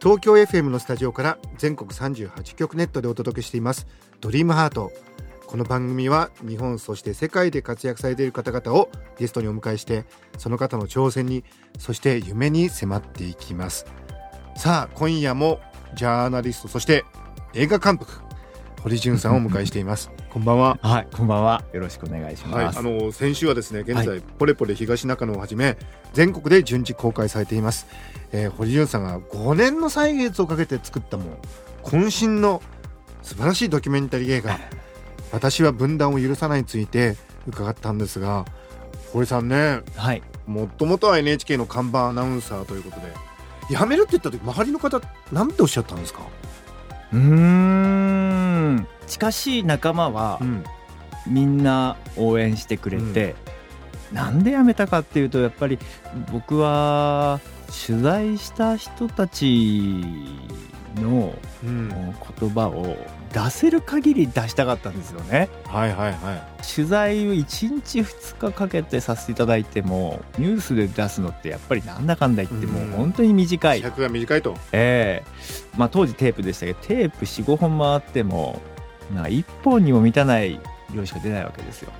東京 FM のスタジオから全国38局ネットでお届けしています。ドリームハート。この番組は日本そして世界で活躍されている方々をゲストにお迎えしてその方の挑戦にそして夢に迫っていきます。さあ今夜もジャーナリストそして映画監督堀潤さんをお迎えしていますこんばんははい、こんばんは。よろしくお願いしはい、ます。あの先週はですね現在、はいポレポレ東中野をはじめ全国で順次公開されています、えー、堀潤さんが5年の歳月をかけて作ったもう渾身の素晴らしいドキュメンタリー映画「私は分断を許さない」について伺ったんですが堀さんねはい。もともとは NHK の看板アナウンサーということで辞めるって言った時周りの方なんておっしゃったんですか、うーん。近しい仲間はうんみんな応援してくれて、なんで辞めたかっていうとやっぱり僕は取材した人たちのうん言葉を出せる限り出したかったんですよね。はいはいはい。取材を1日2日かけてさせていただいてもニュースで出すのってやっぱりなんだかんだ言ってもう本当に短い、尺が短いと。ええ。まあ当時テープでしたけどテープ45本回ってもなんか1本にも満たない量しか出ないわけですよ。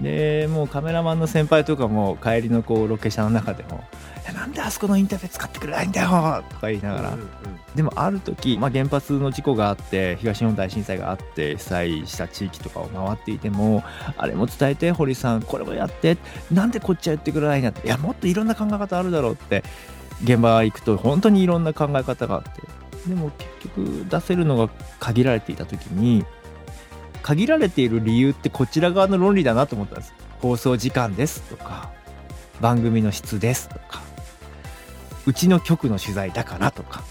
でもうカメラマンの先輩とかも帰りのこうロケ車の中でも「いやなんであそこのインタビュー使ってくれないんだよ!」とか言いながら、うんうんでもある時、まあ、原発の事故があって東日本大震災があって被災した地域とかを回っていてもあれも伝えて堀さんこれもやってなんでこっちは言ってくれないんだって。いやもっといろんな考え方あるだろうって。現場行くと本当にいろんな考え方があって。でも結局出せるのが限られていた時に限られている理由ってこちら側の論理だなと思ったんです。放送時間ですとか番組の質ですとかうちの局の取材だからとか。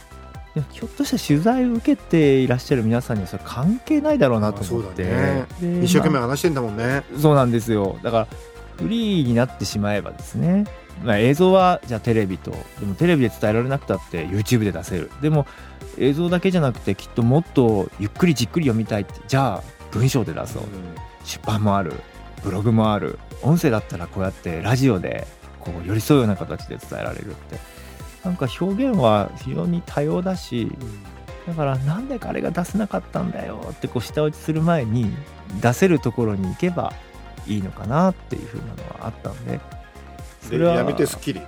ひょっとしたら取材を受けていらっしゃる皆さんにはそれ関係ないだろうなと思って、ね。で一生懸命ま話してんだもんね、あそうなんですよ。だからフリーになってしまえばですね、まあ、映像はじゃあテレビとでもテレビで伝えられなくたって YouTube で出せる。でも映像だけじゃなくてきっともっとゆっくりじっくり読みたいってじゃあ文章で出そう。出版もある。ブログもある。音声だったらこうやってラジオでこう寄り添うような形で伝えられるってなんか表現は非常に多様だしだからなんで彼が出せなかったんだよってこう舌打ちする前に出せるところに行けばいいのかなっていうふうなのはあったんで。それはでやめてスッキリ。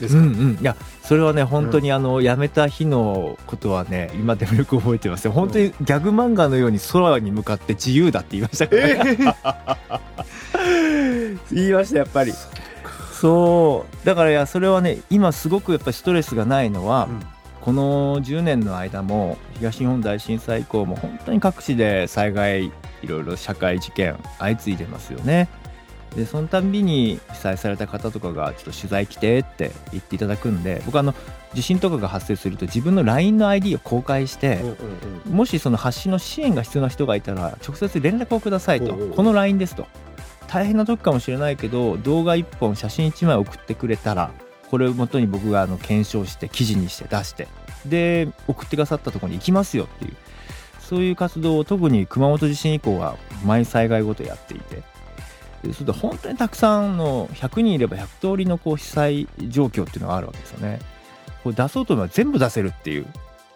ですか、うんうん、いやそれはね本当にあの、辞めた日のことはね今でもよく覚えてますよ。本当にギャグ漫画のように空に向かって自由だって言いましたから、ね 言いましたやっぱりそう。だからいやそれはね今すごくやっぱりストレスがないのは、うん。この10年の間も東日本大震災以降も本当に各地で災害いろいろ社会事件相次いでますよね。でそのたんびに被災された方とかがちょっと取材来てって言っていただくんで僕あの地震とかが発生すると自分の LINE の ID を公開してもしその発信の支援が必要な人がいたら直接連絡をくださいと。この LINE ですと大変な時かもしれないけど動画1本写真1枚送ってくれたらこれをもとに僕があの検証して記事にして出してで送ってくださったとこに行きますよっていうそういう活動を特に熊本地震以降は毎災害ごとやっていてそれで本当にたくさんの100人いれば100通りのこう被災状況っていうのがあるわけですよね。これ出そうと思えば全部出せるっていう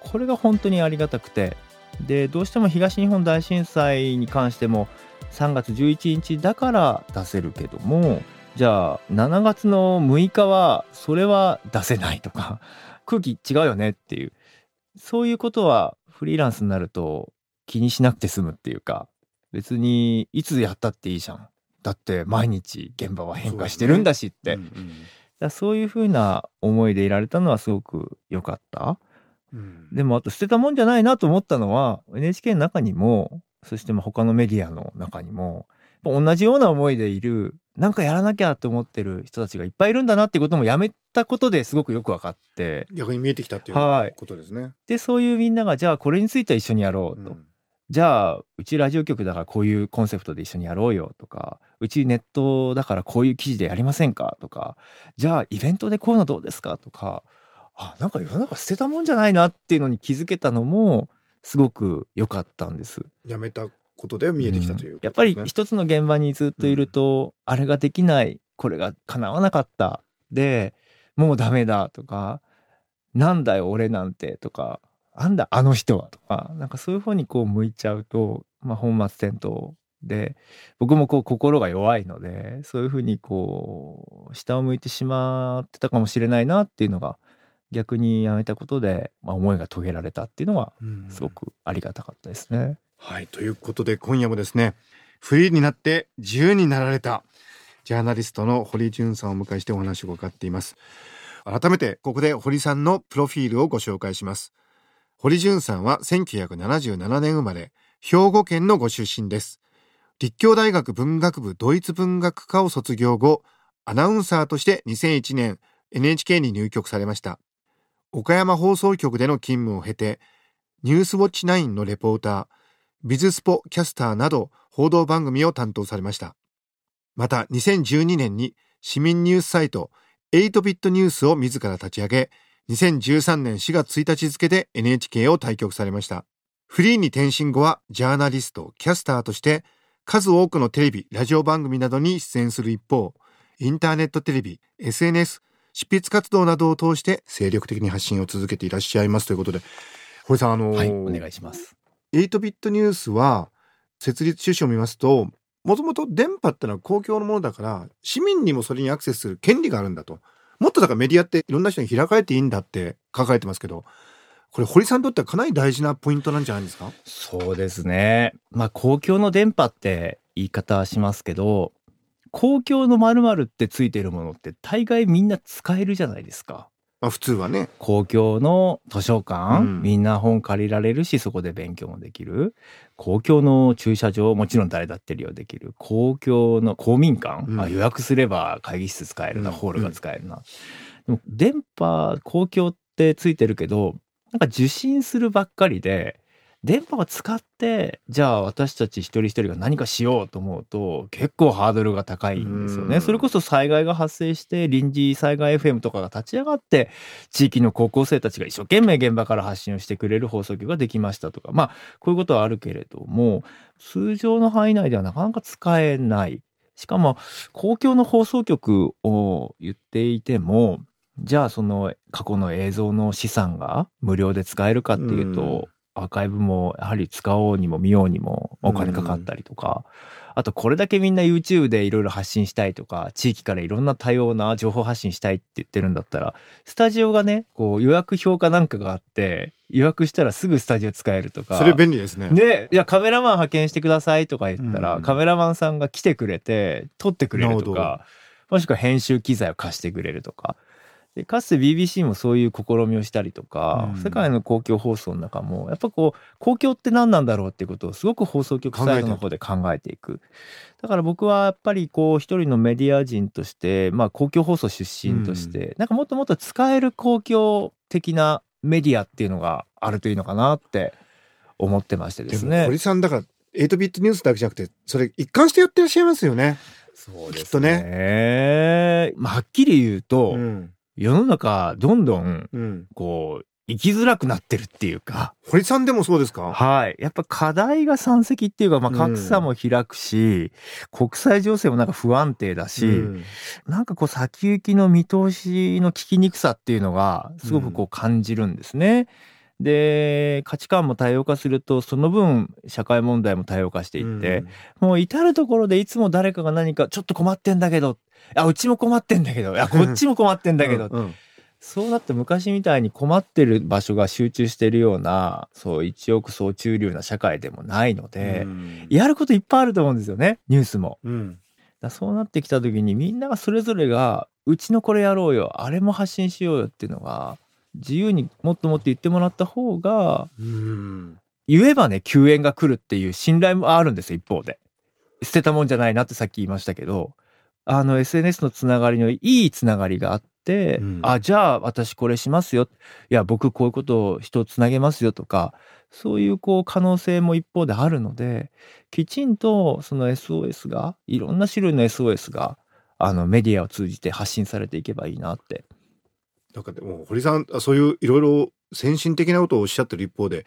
これが本当にありがたくてでどうしても東日本大震災に関しても3月11日だから出せるけどもじゃあ7月の6日はそれは出せないとか 空気違うよねっていう。そういうことはフリーランスになると気にしなくて済むっていうか別にいつやったっていいじゃん。だって毎日現場は変化してるんだしって。だそういうふうな思いでいられたのはすごく良かった。うん。でもあと捨てたもんじゃないなと思ったのは NHK の中にもそしてまあ他のメディアの中にも同じような思いでいるなんかやらなきゃと思ってる人たちがいっぱいいるんだなっていうこともやめたことですごくよく分かって。逆に見えてきたっていうはい。ことですね。でそういうみんながじゃあこれについては一緒にやろうと、うん。じゃあうちラジオ局だからこういうコンセプトで一緒にやろうよとかうちネットだからこういう記事でやりませんかとかじゃあイベントでこういうのどうですかとかあなんか世の中捨てたもんじゃないなっていうのに気づけたのもすごく良かったんです。やめたことで見えてきたという、うん。やっぱり一つの現場にずっといると、あれができないこれが叶わなかった。でもうダメだとかなんだよ俺なんてとかなんだあの人はとかなんかそういう方にこう向いちゃうと、まあ、本末転倒で僕もこう心が弱いのでそういうふうにこう下を向いてしまってたかもしれないなっていうのが逆にやめたことで、まあ、思いが遂げられたっていうのがうん。すごくありがたかったですね。はいということで今夜もですねフリーになって自由になられたジャーナリストの堀潤さんをお迎えしてお話を伺っています。改めてここで堀さんのプロフィールをご紹介します。堀潤さんは1977年生まれ兵庫県のご出身です。立教大学文学部ドイツ文学科を卒業後アナウンサーとして2001年 NHK に入局されました岡山放送局での勤務を経てニュースウォッチ9のレポータービズスポキャスターなど報道番組を担当されました。また2012年に市民ニュースサイト8ビットニュースを自ら立ち上げ2013年4月1日付で NHK を退局されました。フリーに転身後はジャーナリストキャスターとして数多くのテレビラジオ番組などに出演する一方インターネットテレビ SNS 執筆活動などを通して精力的に発信を続けていらっしゃいますということで堀さんあのーはい、お願いします。8ビットニュースは設立趣旨を見ますともともと電波ってのは公共のものだから市民にもそれにアクセスする権利があるんだともっとだからメディアっていろんな人に開かれていいんだって書かれてますけどこれ堀さんにとってはかなり大事なポイントなんじゃないですか？そうですね。まあ公共の電波って言い方はしますけど、公共の〇〇ってついてるものって大概みんな使えるじゃないですか。まあ普通はね。公共の図書館、うん。みんな本借りられるしそこで勉強もできる。公共の駐車場もちろん誰だって利用できる。公共の公民館、うん。あ予約すれば会議室使えるな、うん。ホールが使えるな、でも電波公共ってついてるけどなんか受信するばっかりで電波を使ってじゃあ私たち一人一人が何かしようと思うと結構ハードルが高いんですよね。うんそれこそ災害が発生して臨時災害 FM とかが立ち上がって地域の高校生たちが一生懸命現場から発信をしてくれる放送局ができましたとかまあこういうことはあるけれども通常の範囲内ではなかなか使えない。しかも公共の放送局を言っていてもじゃあその過去の映像の資産が無料で使えるかっていうと、うんアーカイブもやはり使おうにも見ようにもお金かかったりとか、あとこれだけみんな YouTube でいろいろ発信したいとか地域からいろんな多様な情報発信したいって言ってるんだったらスタジオがねこう予約評価なんかがあって予約したらすぐスタジオ使えるとか。それ便利ですね。で、いや、カメラマン派遣してくださいとか言ったら、うん。カメラマンさんが来てくれて、撮ってくれるとか、もしくは編集機材を貸してくれるとか。でかつて BBC もそういう試みをしたりとか、うん。世界の公共放送の中も、やっぱこう、公共って何なんだろうっていうことをすごく放送局サイドの方で考えていく。だから僕はやっぱりこう、一人のメディア人として、まあ公共放送出身として、なんかもっともっと使える公共的なメディアっていうのがあるといいのかなって思ってましてでですもね。堀さんだから8ビットニュースだけじゃなくてそれ一貫してやってらっしゃいますよね。そうきっとね。まあ、はっきり言うと、うん世の中どんどんうん。こう生きづらくなってるっていうか、堀さんでもそうですか？はい。やっぱ課題が山積っていうか、まあうん。格差も開くし、国際情勢もなんか不安定だし、うん。なんかこう先行きの見通しの聞きにくさっていうのがすごくこう感じるんですね。で、価値観も多様化すると、その分社会問題も多様化していって、もう至るところでいつも誰かが何かちょっと困ってんだけど、あ、うちも困ってんだけど、いや、こっちも困ってんだけど、うんうん。そうなって昔みたいに困ってる場所が集中してるような、そう一億総中流な社会でもないので、うん。やることいっぱいあると思うんですよね、ニュースも。うん。だそうなってきた時にみんながそれぞれが、うちのこれやろうよ、あれも発信しようよっていうのが、自由にもっともっと言ってもらった方が、うん言えばね、救援が来るっていう信頼もあるんですよ、一方で。捨てたもんじゃないなってさっき言いましたけど、あの SNS のつながりのいいつながりがあって、うんあ、じゃあ私これしますよ。いや、僕こういうことを人をつなげますよとか、そういうこう可能性も一方であるので、きちんとその SOS が、いろんな種類の SOS が、あのメディアを通じて発信されていけばいいなって。なんかでも堀さんあそういういろいろ先進的なことをおっしゃってる一方で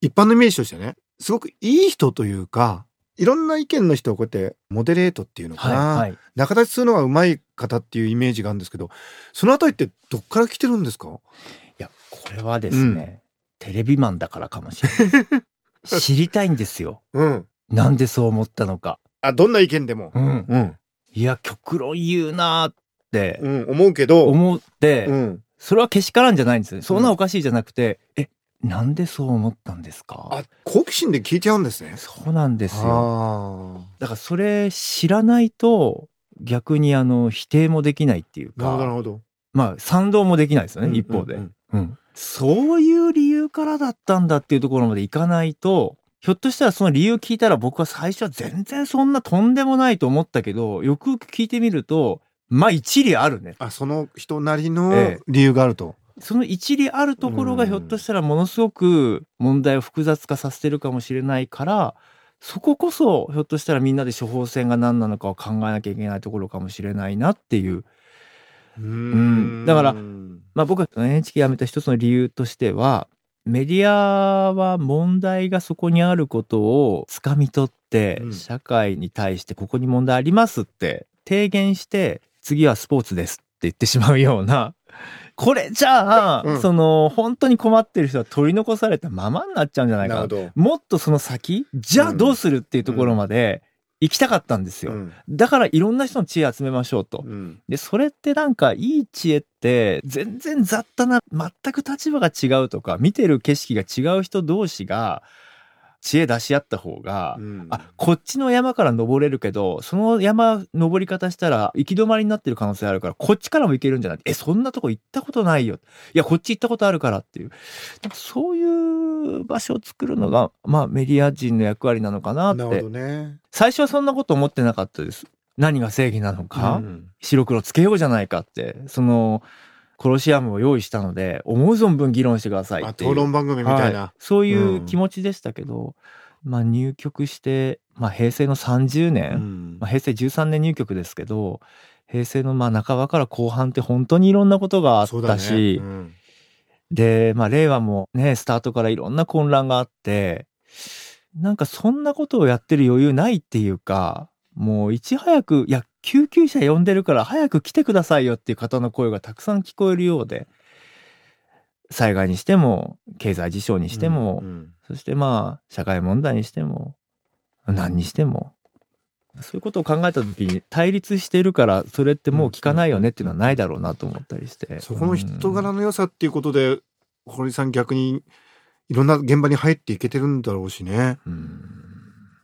一般のイメージとしてねすごくいい人というかいろんな意見の人をこうやってモデレートっていうのかな、はい。仲立ちするのがうまい方っていうイメージがあるんですけどそのあたりってどっから来てるんですか？いや、これはですね、テレビマンだからかもしれない。知りたいんですよ。うんなんでそう思ったのか。あどんな意見でもうん。うん、いや、極論言うなーってうん、思うけど。思って、うん。それはけしからんじゃないんですよ。そんなおかしいじゃなくて、え、なんでそう思ったんですか？あ好奇心で聞いちゃうんですね。そうなんですよ。あだからそれ知らないと、逆にあの、否定もできないっていうあなるほどまあ、賛同もできないですよね、うん一方で、うんうん。そういう理由からだったんだっていうところまでいかないと、ひょっとしたらその理由聞いたら僕は最初は全然そんなとんでもないと思ったけど、よくよく聞いてみると、まあ一理あるね。あその人なりのええ理由があると、その一理あるところがうんひょっとしたらものすごく問題を複雑化させてるかもしれないから、そここそひょっとしたらみんなで処方箋が何なのかを考えなきゃいけないところかもしれないなっていう。ううんだからまあ僕は NHK 辞めた一つの理由としては、メディアは問題がそこにあることを掴み取ってう、ん社会に対してここに問題ありますって提言して、次はスポーツですって言ってしまうような、これじゃあ、うん。その本当に困ってる人は取り残されたままになっちゃうんじゃないかな。もっとその先、じゃあどうするっていうところまで行きたかったんですよ。うん。だからいろんな人の知恵集めましょうと。うん。で、それってなんかいい知恵って全然雑多な、全く立場が違うとか、見てる景色が違う人同士が知恵出し合った方が、うんあ、こっちの山から登れるけど、その山登り方したら行き止まりになってる可能性あるから、こっちからも行けるんじゃない？え、そんなとこ行ったことないよ。いや、こっち行ったことあるからっていう。そういう場所を作るのが、まあメディア人の役割なのかなって。ね最初はそんなこと思ってなかったです。何が正義なのか、うん白黒つけようじゃないかって、その、コロシアムを用意したので、思う存分議論してくださいあって。討論番組みたいな、はい。そういう気持ちでしたけど、まあ入局して、まあ平成の30年、うん。まあ、平成13年入局ですけど、平成のまあ半ばから後半って本当にいろんなことがあったし、うん。で、まあ令和もね、スタートからいろんな混乱があって、なんかそんなことをやってる余裕ないっていうか、もういち早く、いや、救急車呼んでるから早く来てくださいよっていう方の声がたくさん聞こえるようで、災害にしても、経済事象にしても、うんそしてまあ、社会問題にしても、何にしても、そういうことを考えた時に対立してるから、それってもう聞かないよねっていうのはないだろうなと思ったりして。そこの人柄うんの良さっていうことで、堀さん逆にいろんな現場に入っていけてるんだろうしね。うん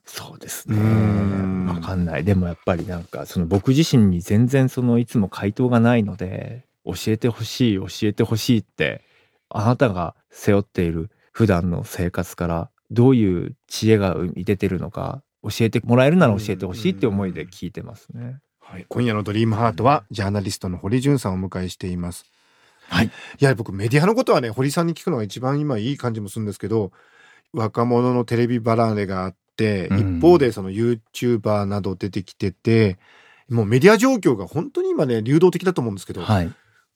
そうですね。うんわかんない。でもやっぱりなんか、その僕自身に全然そのいつも回答がないので、教えてほしい、教えてほしいって、あなたが背負っている普段の生活からどういう知恵が生み出てるのか、教えてもらえるなら教えてほしいって思いで聞いてますね。はい、今夜のドリームハートはジャーナリストの堀潤さんをお迎えしています。はい。いや僕メディアのことはね堀さんに聞くのが一番今いい感じもするんですけど若者のテレビ離れがあって、うん一方でその YouTuber など出てきててもうメディア状況が本当に今ね流動的だと思うんですけど、はい。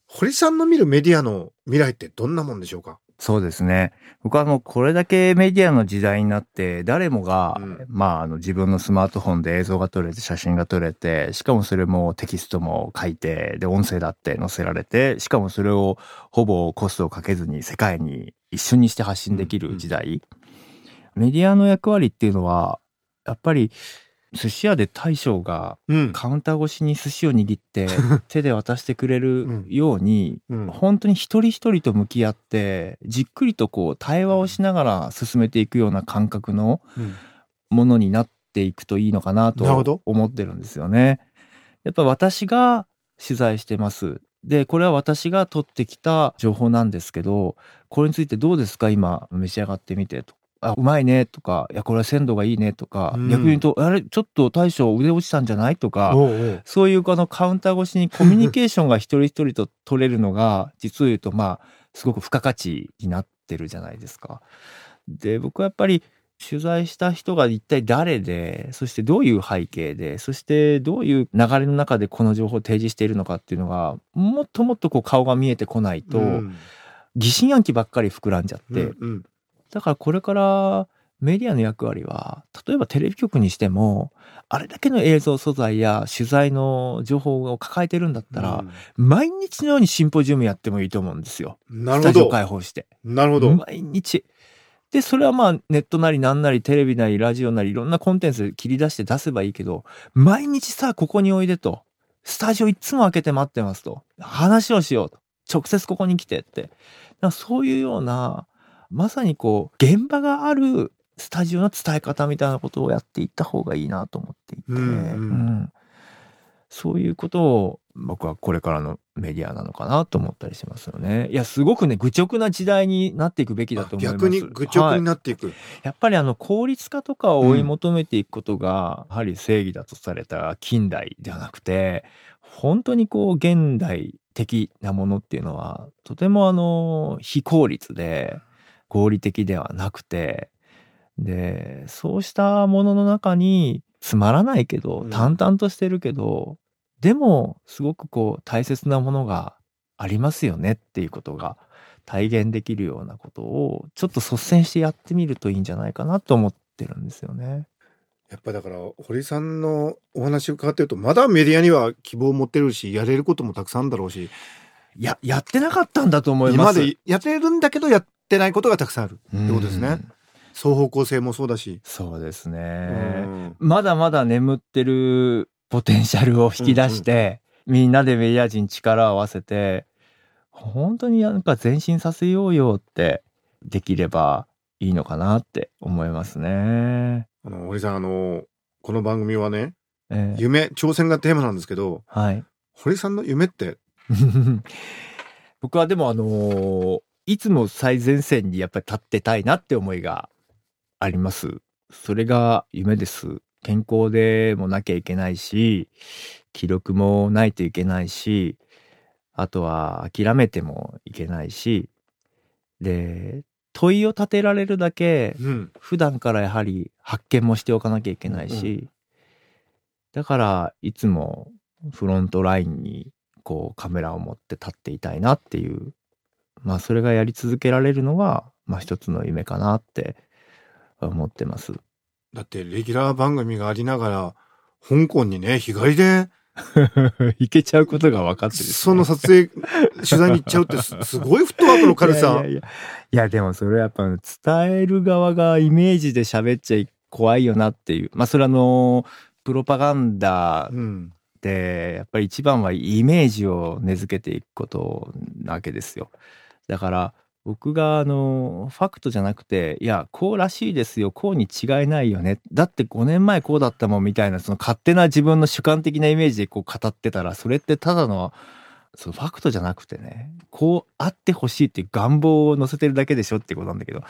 堀さんの見るメディアの未来ってどんなもんでしょうか？そうですね。僕はもうこれだけメディアの時代になって、誰もが、うんまあ、あの自分のスマートフォンで映像が撮れて、写真が撮れて、しかもそれもテキストも書いて、で、音声だって載せられて、しかもそれをほぼコストをかけずに世界に一緒にして発信できる時代。メディアの役割っていうのは、やっぱり寿司屋で大将がうん、カウンター越しに寿司を握って 手で渡してくれるように、うん本当に一人一人と向き合ってじっくりとこう対話をしながら進めていくような感覚のうんものになっていくといいのかなと思ってるんですよね。やっぱ私が取材してます。で、これは私が取ってきた情報なんですけど、これについてどうですか？今召し上がってみてと。あうまいねとかいやこれは鮮度がいいねとか、うん。逆に言うとあれちょっと大将腕落ちたんじゃないとかそういうこのカウンター越しにコミュニケーションが一人一人と取れるのが実を言うとまあすごく付加価値になってるじゃないですか。で僕はやっぱり取材した人が一体誰でそしてどういう背景でそしてどういう流れの中でこの情報を提示しているのかっていうのがもっともっとこう顔が見えてこないと、うん。疑心暗鬼ばっかり膨らんじゃって、うんうんだからこれからメディアの役割は例えばテレビ局にしてもあれだけの映像素材や取材の情報を抱えてるんだったら、毎日のようにシンポジウムやってもいいと思うんですよ。うんなるほスタジオど開放して。なるほど毎日。で、それはまあネットなりなんなりテレビなりラジオなりいろんなコンテンツで切り出して出せばいいけど、毎日さ、ここにおいでと。スタジオいつも開けて待ってますと。話をしようと。直接ここに来てって。そういうような、まさにこう、現場があるスタジオの伝え方みたいなことをやっていった方がいいなと思っていて、うんうん。うん。そういうことを僕はこれからのメディアなのかなと思ったりしますよね。いや、すごくね、愚直な時代になっていくべきだと思います。逆に愚直になっていく、やっぱりあの効率化とかを追い求めていくことが、やはり正義だとされた近代ではなくて本当にこう現代的なものっていうのはとてもあの非効率で合理的ではなくてでそうしたものの中につまらないけどうん淡々としてるけど、でもすごくこう大切なものがありますよねっていうことが体現できるようなことをちょっと率先してやってみるといいんじゃないかなと思ってるんですよね。やっぱだから堀さんのお話を伺ってるとまだメディアには希望を持ってるしやれることもたくさんだろうしいや、やってなかったんだと思いま。今ますでやってるんだけどやってないことがたくさんあるうんってことですね。双方向性もそうだし、そうですね。うんまだまだ眠ってるポテンシャルを引き出して、みんなでメディア人力を合わせて、本当になんか前進させようよってできればいいのかなって思いますね。あの堀さんあのこの番組はねええ夢挑戦がテーマなんですけどはい。堀さんの夢って？僕はでもあのーいつも最前線にやっぱり立ってたいなって思いがあります。それが夢です。健康でもなきゃいけないし、記録もないといけないし、あとは諦めてもいけないし、で、問いを立てられるだけうん普段からやはり発見もしておかなきゃいけないし、だからいつもフロントラインにこうカメラを持って立っていたいなっていうまあそれがやり続けられるのがまあ一つの夢かなって思ってます。だってレギュラー番組がありながら香港にね日帰りで いけちゃうことが分かってる、その撮影取材に行っちゃうってす すごいフットワークの軽さいやいやでもそれはやっぱ伝える側がイメージで喋っちゃい怖いよなっていう。まあそれはあのプロパガンダうん。でやっぱり一番はイメージを根付けていくことなわけですよだから僕があのファクトじゃなくていやこうらしいですよこうに違いないよね。だって5年前こうだったもんみたいなその勝手な自分の主観的なイメージでこう語ってたらそれってただのそのファクトじゃなくてね。こうあってほしいっていう願望を乗せてるだけでしょってことなんだけど。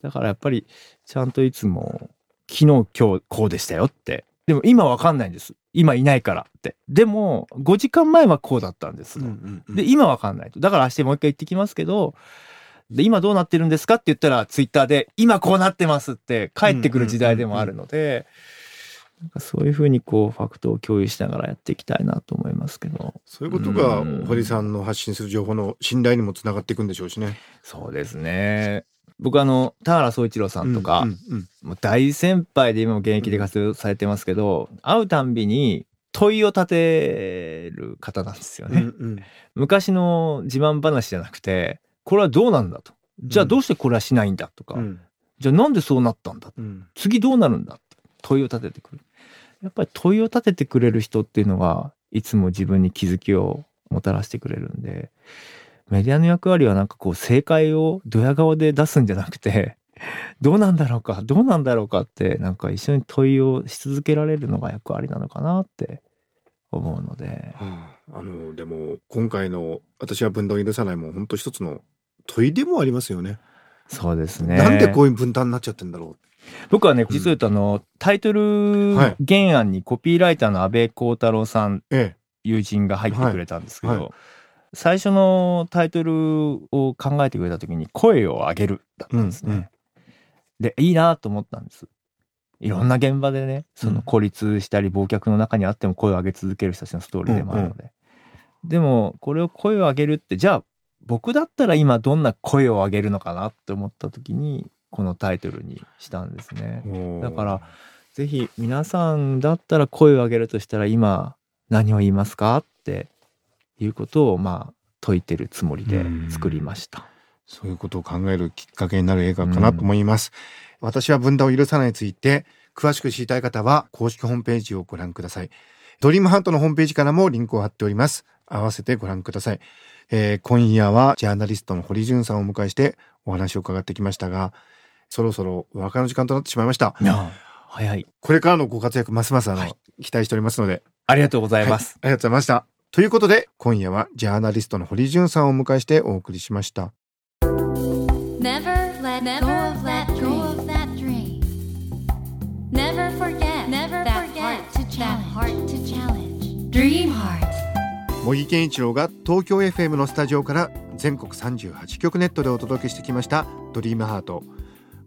だからやっぱりちゃんといつも昨日今日こうでしたよってでも今わかんないんです。今いないからって。でも5時間前はこうだったんです、うんうんうん。で今わかんないと。だから明日もう一回言ってきますけどで今どうなってるんですかって言ったらツイッターで今こうなってますって帰ってくる時代でもあるのでなんかそういうふうにこうファクトを共有しながらやっていきたいなと思いますけど。そういうことがうん。堀さんの発信する情報の信頼にもつながっていくんでしょうしね。そうですね僕あの田原総一郎さんとか、うんうんもう大先輩で今も現役で活動されてますけど、会うたんびに問いを立てる方なんですよね。うんうん。昔の自慢話じゃなくて、これはどうなんだと。じゃあどうしてこれはしないんだとか、うん。じゃあなんでそうなったんだ。うん。次どうなるんだって。問いを立ててくる。やっぱり問いを立ててくれる人っていうのはいつも自分に気づきをもたらしてくれるんで、メディアの役割はなんかこう正解をドヤ顔で出すんじゃなくて、どうなんだろうか、どうなんだろうかって、なんか一緒に問いをし続けられるのが役割なのかなって思うので。はあ、あのでも今回の「私は分断を許さない」も本当一つの問いでもありますよね。そうですね。なんでこういう分担になっちゃってんだろ僕はね実を言うとあの、タイトルはい。原案にコピーライターの安倍光太郎さんうえ。友人が入ってくれたんですけど、はい。はい最初のタイトルを考えてくれた時に「声を上げる」だったんですね。うんうんでいいなと思ったんです。いろんな現場でねその孤立したり忘却の中にあっても声を上げ続ける人たちのストーリーでもあるので、でもこれを声を上げるってじゃあ僕だったら今どんな声を上げるのかなって思った時にこのタイトルにしたんですね。えだからぜひ皆さんだったら声を上げるとしたら今何を言いますかっていうことをまあ説いてるつもりで作りました。そういうことを考えるきっかけになる映画かなと思います。私は分断を許さないについて、詳しく知りたい方は公式ホームページをご覧ください。ドリームハートのホームページからもリンクを貼っております。合わせてご覧ください。えー今夜はジャーナリストの堀潤さんをお迎えしてお話を伺ってきましたが、そろそろお別れの時間となってしまいました。いや早い。これからのご活躍ますますあの、はい期待しておりますので、ありがとうございます。はいありがとうございました。ということで、今夜はジャーナリストの堀潤さんをお迎えしてお送りしました。Never let go of that dream. Never forget that heart to challenge. Dream heart. 茂木健一郎が東京 FM のスタジオから全国38局ネットでお届けしてきました「ドリームハート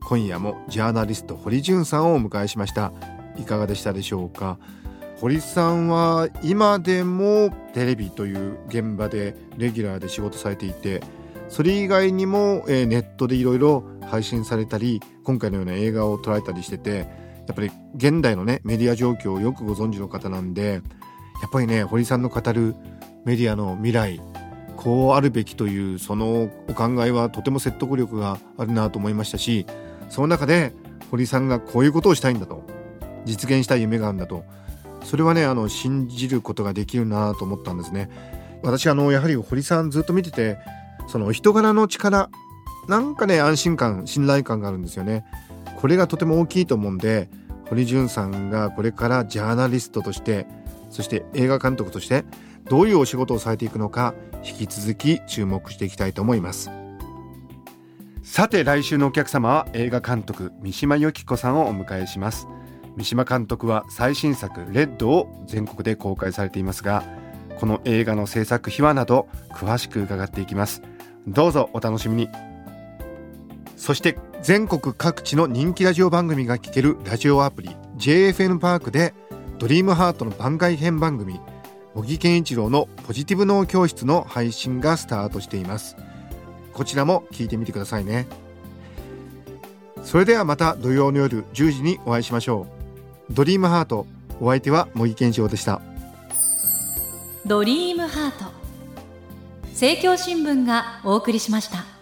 今夜もジャーナリスト堀潤さんをお迎えしましたいかがでしたでしょうか？堀さんは今でもテレビという現場でレギュラーで仕事されていてそれ以外にも、えネットでいろいろ配信されたり今回のような映画を捉えたりしててやっぱり現代のねメディア状況をよくご存知の方なんでやっぱりね堀さんの語るメディアの未来こうあるべきというそのお考えはとても説得力があるなと思いましたしその中で堀さんがこういうことをしたいんだと実現したい夢があるんだとそれはねあの信じることができるなと思ったんですね。私あのやはり堀さんずっと見ててその人柄の力なんかね安心感信頼感があるんですよね。これがとても大きいと思うんで堀潤さんがこれからジャーナリストとしてそして映画監督としてどういうお仕事をされていくのか引き続き注目していきたいと思います。さて来週のお客様は映画監督三島由紀子さんをお迎えします。三島監督は最新作「レッド」を全国で公開されていますがこの映画の制作秘話など詳しく伺っていきます。どうぞお楽しみに。そして全国各地の人気ラジオ番組が聴けるラジオアプリ JFN パークでドリームハートの番外編番組茂木健一郎のポジティブ脳教室の配信がスタートしています。こちらも聞いてみてくださいね。それではまた土曜の夜10時にお会いしましょう。ドリームハート。お相手は茂木健次郎でした。ドリームハート。政教新聞がお送りしました。